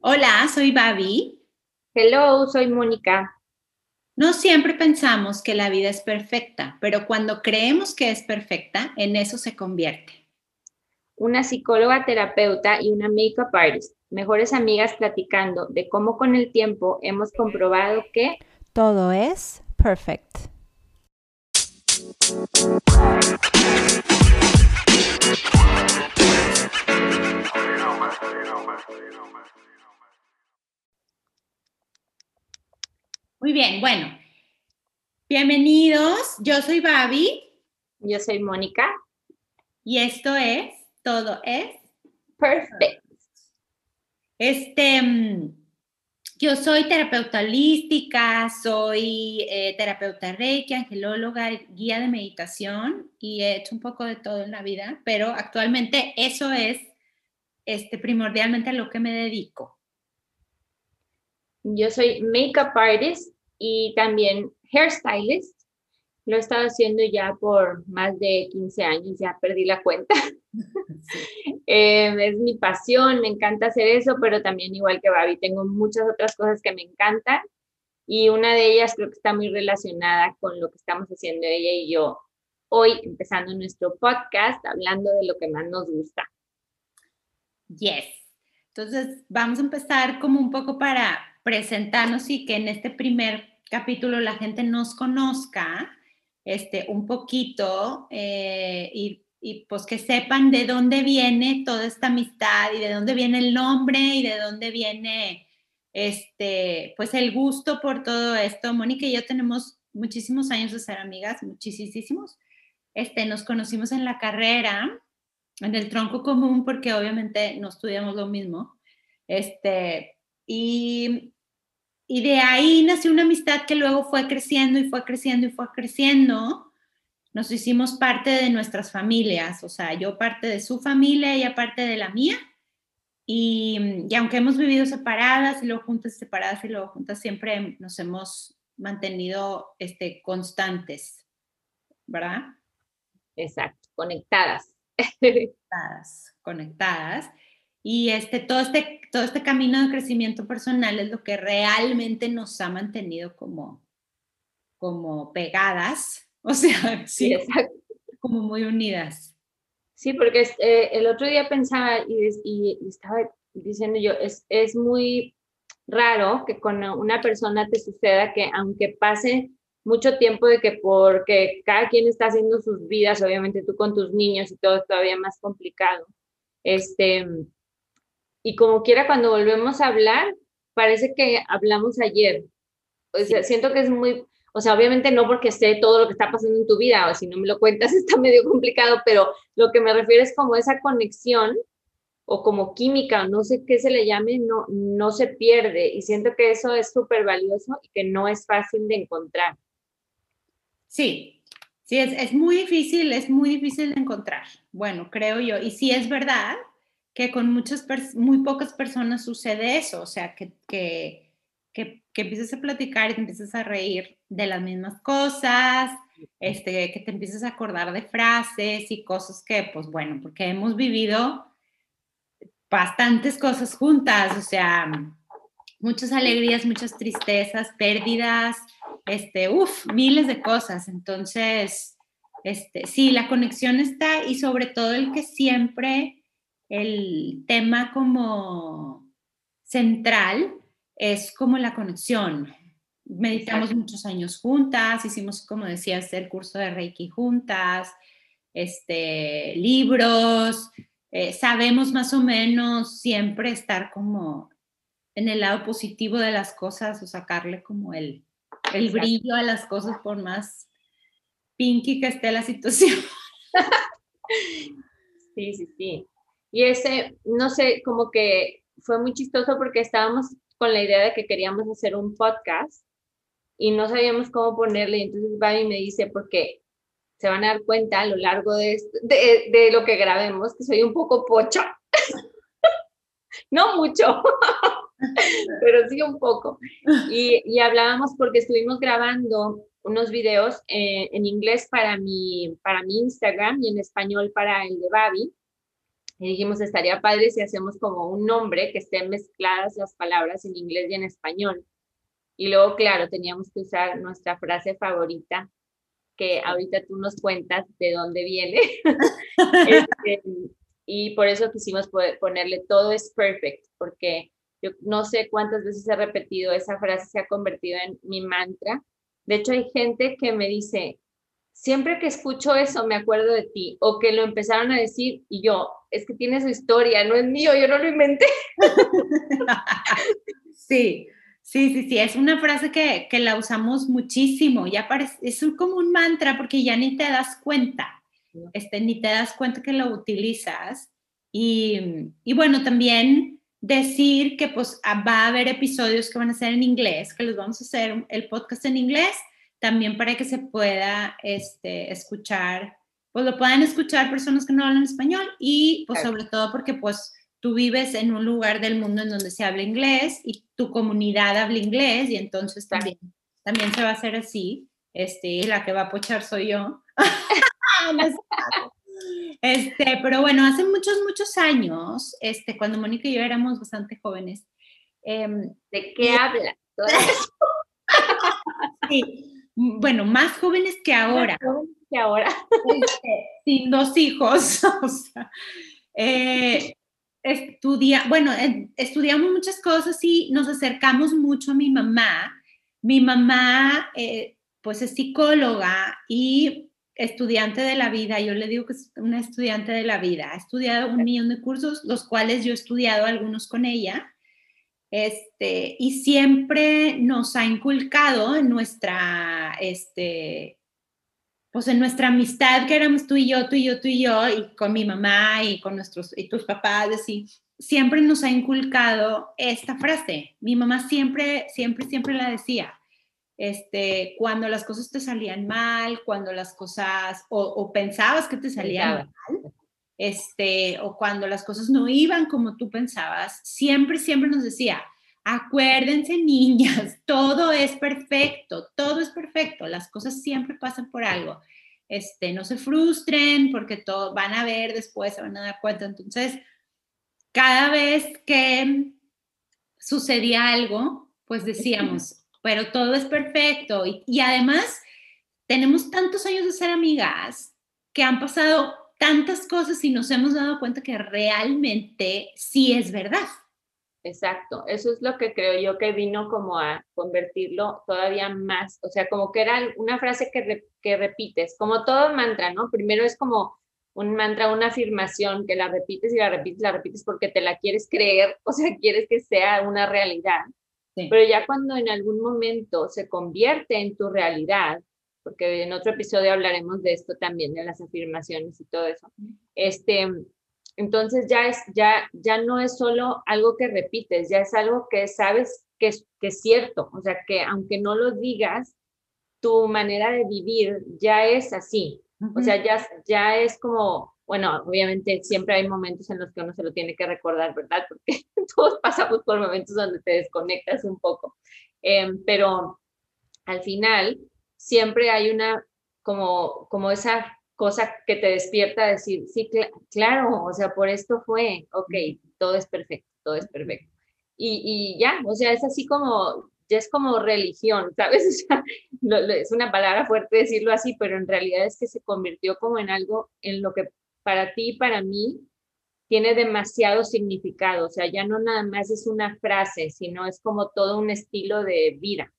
Hola, soy Babi. Hello, soy Mónica. No siempre pensamos que la vida es perfecta, pero cuando creemos que es perfecta, en eso se convierte. Una psicóloga terapeuta y una makeup artist, mejores amigas platicando de cómo con el tiempo hemos comprobado que todo es perfect. Muy bien, bueno. Bienvenidos. Yo soy Babi. Yo soy Mónica. Y esto es Todo es Perfect. Este, mm, yo soy terapeuta holística, soy eh, terapeuta reiki, angelóloga, guía de meditación y he hecho un poco de todo en la vida, pero actualmente eso es este, primordialmente a lo que me dedico. Yo soy makeup artist y también hairstylist. Lo he estado haciendo ya por más de 15 años, ya perdí la cuenta. Em, es mi pasión, me encanta hacer eso, pero también igual que Babi, tengo muchas otras cosas que me encantan y una de ellas creo que está muy relacionada con lo que estamos haciendo ella y yo hoy, empezando nuestro podcast, hablando de lo que más nos gusta. Yes. Entonces, vamos a empezar como un poco para presentarnos y que en este primer capítulo la gente nos conozca este, un poquito eh, y, y, pues que sepan de dónde viene toda esta amistad y de dónde viene el nombre y de dónde viene este, pues el gusto por todo esto. Mónica y yo tenemos muchísimos años de ser amigas, muchísimos. Este, nos conocimos en la carrera, en el tronco común, porque obviamente no estudiamos lo mismo. Este, y y de ahí nació una amistad que luego fue creciendo y fue creciendo y fue creciendo. Nos hicimos parte de nuestras familias, o sea, yo parte de su familia, ella parte de la mía. Y, y aunque hemos vivido separadas y luego juntas, separadas y luego juntas, siempre nos hemos mantenido este, constantes, ¿verdad? Exacto, conectadas. Conectadas, conectadas. Y este, todo, este, todo este camino de crecimiento personal es lo que realmente nos ha mantenido como, como pegadas, o sea, sí, como muy unidas. Sí, porque eh, el otro día pensaba y, y, estaba diciendo yo, es, es muy raro que con una persona te suceda que aunque pase mucho tiempo de que porque cada quien está haciendo sus vidas, obviamente tú con tus niños y todo es todavía más complicado, este, y como quiera cuando volvemos a hablar, parece que hablamos ayer. O sea, siento que es muy, o sea, obviamente no porque sé todo lo que está pasando en tu vida, o si no me lo cuentas está medio complicado, pero lo que me refiero es como esa conexión o como química, no sé qué se le llame, no, no se pierde. Y siento que eso es súper valioso y que no es fácil de encontrar. Sí, sí, es, es muy difícil, es muy difícil de encontrar. Bueno, creo yo. Y sí es verdad que con muchas, muy pocas personas sucede eso, o sea, que, que, que, que empiezas a platicar y te empiezas a reír de las mismas cosas, este, que te empiezas a acordar de frases y cosas que, pues bueno, porque hemos vivido bastantes cosas juntas, o sea, muchas alegrías, muchas tristezas, pérdidas, este, uff, miles de cosas. Entonces, este, sí, la conexión está y sobre todo el que siempre el tema como central es como la conexión. Meditamos muchos años juntas, hicimos, como decías, el curso de Reiki juntas, este, libros, eh, sabemos más o menos siempre estar como en el lado positivo de las cosas o sacarle como el, el brillo a las cosas por más pinky que esté la situación. Sí, sí, sí. Y ese, no sé, como que fue muy chistoso porque estábamos con la idea de que queríamos hacer un podcast y no sabíamos cómo ponerle. Entonces Babi me dice, porque se van a dar cuenta a lo largo de, de, lo que grabemos, que soy un poco pocha. no mucho, pero sí un poco. Y, y, hablábamos porque estuvimos grabando unos videos en inglés para mi, para mi Instagram y en español para el de Babi Y dijimos, estaría padre si hacemos como un nombre que estén mezcladas las palabras en inglés y en español. Y luego, claro, teníamos que usar nuestra frase favorita, que ahorita tú nos cuentas de dónde viene. Este, y por eso quisimos ponerle todo es perfect, porque yo no sé cuántas veces he repetido esa frase, se ha convertido en mi mantra. De hecho, hay gente que me dice, siempre que escucho eso me acuerdo de ti, o que lo empezaron a decir y yo, es que tiene su historia, no es mío, yo no lo inventé. sí, sí, sí, sí, es una frase que, que la usamos muchísimo, ya parece, es como un mantra porque ya ni te das cuenta, este, ni te das cuenta que lo utilizas. Y, y bueno, también decir que pues ah, va a haber episodios que van a ser en inglés, que los vamos a hacer el podcast en inglés, también para que se pueda este, escuchar, pues lo puedan escuchar personas que no hablan español y pues sobre todo porque pues tú vives en un lugar del mundo en donde se habla inglés y tu comunidad habla inglés y entonces también, también se va a hacer así. Este, la que va a pochar soy yo. Este, pero bueno, hace muchos, muchos años, este, cuando Mónica y yo éramos bastante jóvenes. Em, ¿De qué habla? sí, bueno, más jóvenes que ahora. Más jóvenes que ahora. Sin dos hijos. O sea, eh, estudia, bueno, estudiamos muchas cosas y nos acercamos mucho a mi mamá. Mi mamá, eh, pues es psicóloga y estudiante de la vida, yo le digo que es una estudiante de la vida, ha estudiado un millón de cursos, los cuales yo he estudiado algunos con ella, este, y siempre nos ha inculcado en nuestra, este, pues en nuestra amistad que éramos tú y yo, tú y yo, tú y yo, y con mi mamá y con nuestros, y tus papás, así, siempre nos ha inculcado esta frase. Mi mamá siempre, siempre, siempre la decía este, cuando las cosas te salían mal, cuando las cosas, o, pensabas que te salían mal, este, o cuando las cosas no iban como tú pensabas, siempre, siempre nos decía, acuérdense niñas, todo es perfecto, todo es perfecto, las cosas siempre pasan por algo. Este, no se frustren porque todo van a ver después, se van a dar cuenta. Entonces, cada vez que sucedía algo, pues decíamos, pero todo es perfecto. Y, además, tenemos tantos años de ser amigas que han pasado tantas cosas y nos hemos dado cuenta que realmente sí es verdad. Exacto, eso es lo que creo yo que vino como a convertirlo todavía más, o sea, como que era una frase que, que repites, como todo mantra, ¿no? Primero es como un mantra, una afirmación que la repites y la repites, la repites porque te la quieres creer, o sea, quieres que sea una realidad. Pero ya cuando en algún momento se convierte en tu realidad, porque en otro episodio hablaremos de esto también, de las afirmaciones y todo eso, este, entonces ya, es, ya, ya no es solo algo que repites, ya es algo que sabes que es, que es cierto, o sea, que aunque no lo digas, tu manera de vivir ya es así, o sea, ya, ya es como bueno, obviamente siempre hay momentos en los que uno se lo tiene que recordar, ¿verdad? Porque todos pasamos por momentos donde te desconectas un poco, em, pero al final siempre hay una, como, como esa cosa que te despierta a decir, sí, claro, o sea, por esto fue, ok, todo es perfecto, todo es perfecto. Y, y ya, o sea, es así como, ya es como religión, ¿sabes? O sea, es una palabra fuerte decirlo así, pero en realidad es que se convirtió como en algo en lo que para ti y para mí tiene demasiado significado, o sea, ya no nada más es una frase, sino es como todo un estilo de vida.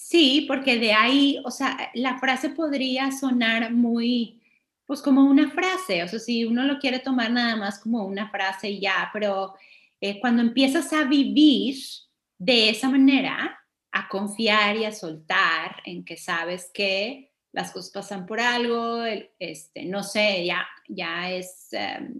Sí, porque de ahí, o sea, la frase podría sonar muy, pues como una frase, o sea, si uno lo quiere tomar nada más como una frase y ya, pero eh, cuando empiezas a vivir de esa manera, a confiar y a soltar en que sabes que las cosas pasan por algo, este, no sé, ya, ya es, em,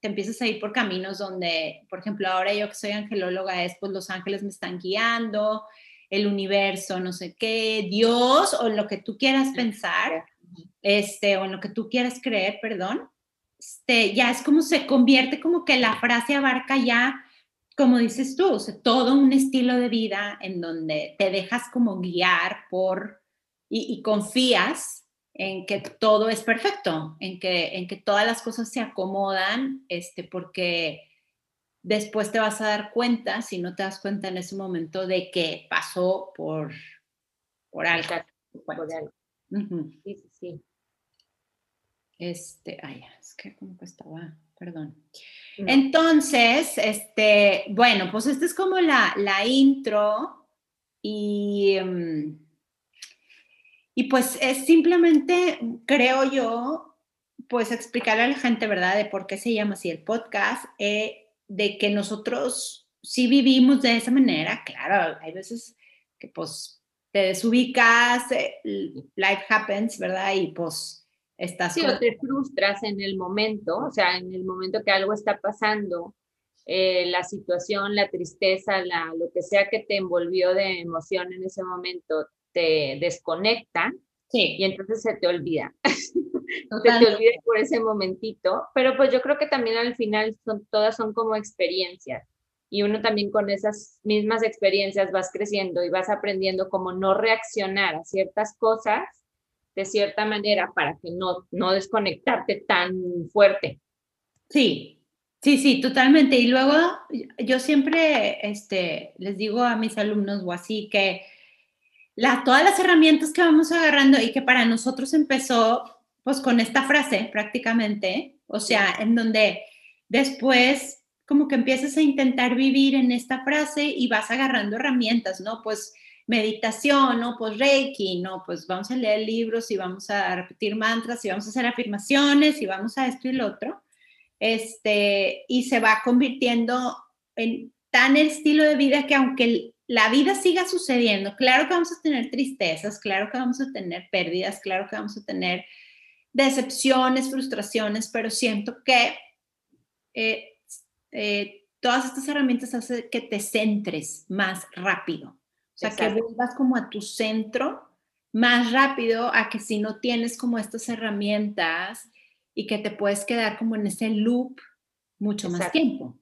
te empiezas a ir por caminos donde, por ejemplo, ahora yo que soy angelóloga es, pues los ángeles me están guiando, el universo, no sé qué, Dios o lo que tú quieras pensar, este, o en lo que tú quieras creer, perdón, este, ya es como se convierte como que la frase abarca ya, como dices tú, todo un estilo de vida en donde te dejas como guiar por y, confías en que todo es perfecto, en que, en que todas las cosas se acomodan, este, porque después te vas a dar cuenta, si no te das cuenta en ese momento, de que pasó por, por algo. Sí, sí, sí. Este, ay, es que como que estaba, perdón. Entonces, este, bueno, pues esta es como la, la intro y, mm, y pues es simplemente, creo yo, pues explicarle a la gente, ¿verdad?, de por qué se llama así el podcast. Eh, de que nosotros sí vivimos de esa manera, claro, hay veces que pues te desubicas, eh, life happens, ¿verdad? Y pues estás... Sí, o te frustras en el momento, o sea, en el momento que algo está pasando, eh, la situación, la tristeza, la, lo que sea que te envolvió de emoción en ese momento, te desconecta sí. y entonces se te olvida. te olvides por ese momentito, pero pues yo creo que también al final son, todas son como experiencias y uno también con esas mismas experiencias vas creciendo y vas aprendiendo cómo no reaccionar a ciertas cosas de cierta manera para que no, no desconectarte tan fuerte. Sí, sí, sí, totalmente. Y luego yo siempre este, les digo a mis alumnos o así que la, todas las herramientas que vamos agarrando y que para nosotros empezó pues con esta frase prácticamente, o sea, en donde después como que empiezas a intentar vivir en esta frase y vas agarrando herramientas, ¿no? Pues meditación, ¿no? Pues Reiki, ¿no? Pues vamos a leer libros y vamos a repetir mantras y vamos a hacer afirmaciones y vamos a esto y lo otro. Este, y se va convirtiendo en tan el estilo de vida que aunque la vida siga sucediendo, claro que vamos a tener tristezas, claro que vamos a tener pérdidas, claro que vamos a tener decepciones, frustraciones, pero siento que eh, eh, todas estas herramientas hacen que te centres más rápido. O sea, que vuelvas como a tu centro más rápido a que si no tienes como estas herramientas y que te puedes quedar como en ese loop mucho más tiempo.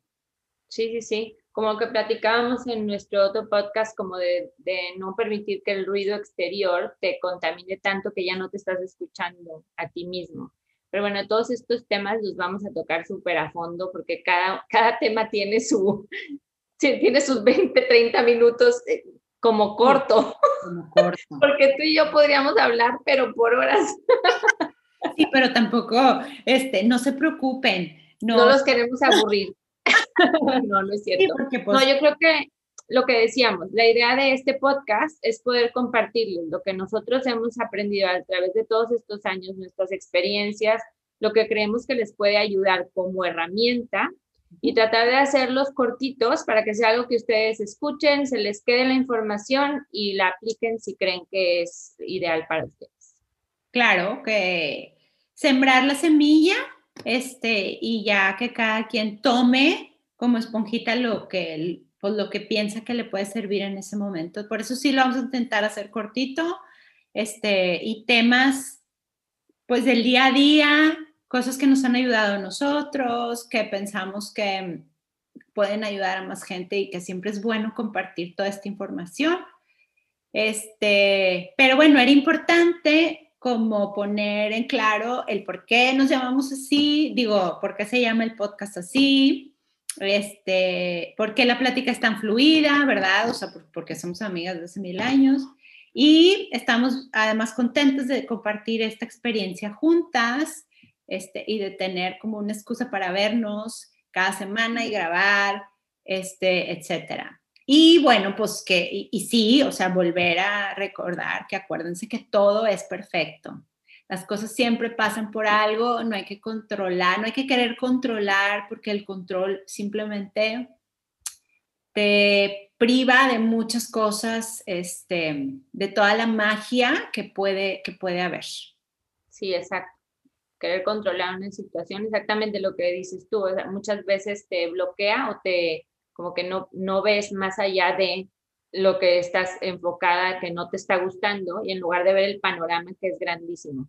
Sí, sí, sí como que platicábamos en nuestro otro podcast, como de, no permitir que el ruido exterior te contamine tanto que ya no te estás escuchando a ti mismo. Pero bueno, todos estos temas los vamos a tocar súper a fondo porque cada, cada tema tiene, su, tiene sus 20, 30 minutos eh, como corto. Como corto. porque tú y yo podríamos hablar, pero por horas. Sí, pero tampoco, este, no se preocupen. No, no los queremos aburrir. no, no es cierto. Pues no, yo creo que lo que decíamos, la idea de este podcast es poder compartirles lo que nosotros hemos aprendido a través de todos estos años, nuestras experiencias, lo que creemos que les puede ayudar como herramienta y tratar de hacerlos cortitos para que sea algo que ustedes escuchen, se les quede la información y la apliquen si creen que es ideal para ustedes. Claro, que sembrar la semilla este, y ya que cada quien tome como esponjita lo que, pues, lo que piensa que le puede servir en ese momento. Por eso sí lo vamos a intentar hacer cortito, este, y temas, pues, del día a día, cosas que nos han ayudado a nosotros, que pensamos que pueden ayudar a más gente y que siempre es bueno compartir toda esta información. Este, pero bueno, era importante como poner en claro el por qué nos llamamos así, digo, por qué se llama el podcast así, este, por qué la plática es tan fluida, ¿verdad? O sea, porque somos amigas de hace mil años. Y estamos además contentos de compartir esta experiencia juntas este, y de tener como una excusa para vernos cada semana y grabar, este, etcétera. Y bueno, pues que, y, sí, o sea, volver a recordar que acuérdense que todo es perfecto. Las cosas siempre pasan por algo, no hay que controlar, no hay que querer controlar porque el control simplemente te priva de muchas cosas, este, de toda la magia que puede, que puede haber. Sí, exacto. Querer controlar una situación, exactamente lo que dices tú, muchas veces te bloquea o te, como que no, no ves más allá de lo que estás enfocada, que no te está gustando, y en lugar de ver el panorama que es grandísimo.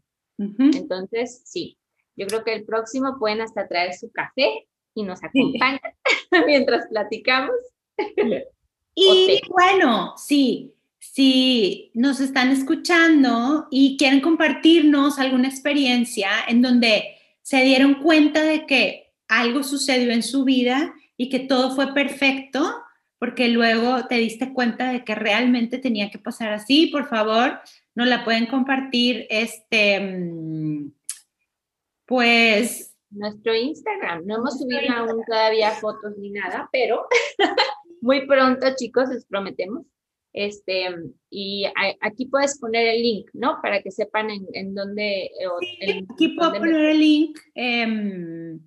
Entonces, sí, yo creo que el próximo pueden hasta traer su café y nos acompañan mientras platicamos. y bueno, sí, si nos están escuchando y quieren compartirnos alguna experiencia en donde se dieron cuenta de que algo sucedió en su vida y que todo fue perfecto, porque luego te diste cuenta de que realmente tenía que pasar así, por favor, nos la pueden compartir, este, mm, pues... Nuestro Instagram, no hemos subido aún todavía fotos ni nada, pero muy pronto, chicos, les prometemos. Este, y aquí puedes poner el link, ¿no? Para que sepan en, dónde. Sí, aquí puedo poner el link. Em,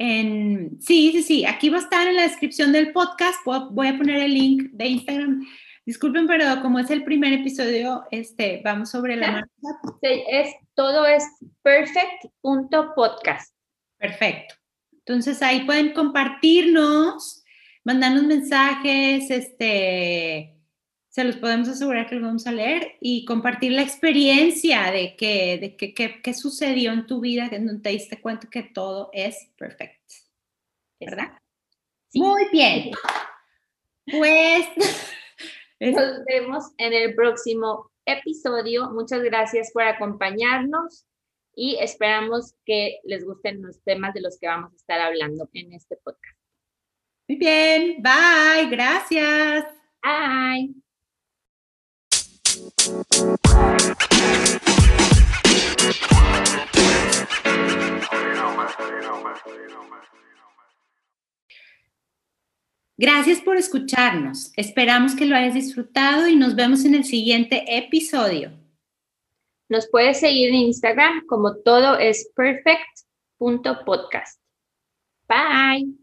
en, sí, sí, sí. Aquí va a estar en la descripción del podcast. voy a poner el link de Instagram. Disculpen, pero como es el primer episodio, este, vamos sobre la marca. es, todo es perfect.podcast. Perfecto. Entonces ahí pueden compartirnos, mandarnos mensajes, este, se los podemos asegurar que los vamos a leer y compartir la experiencia de que, de que, qué sucedió en tu vida, en donde te diste cuenta que todo es perfecto. ¿Verdad? Muy bien. Pues nos vemos en el próximo episodio. Muchas gracias por acompañarnos y esperamos que les gusten los temas de los que vamos a estar hablando en este podcast. Muy bien, bye, gracias. Bye. Gracias por escucharnos. Esperamos que lo hayas disfrutado y nos vemos en el siguiente episodio. Nos puedes seguir en Instagram como todo es perfect.podcast. Bye.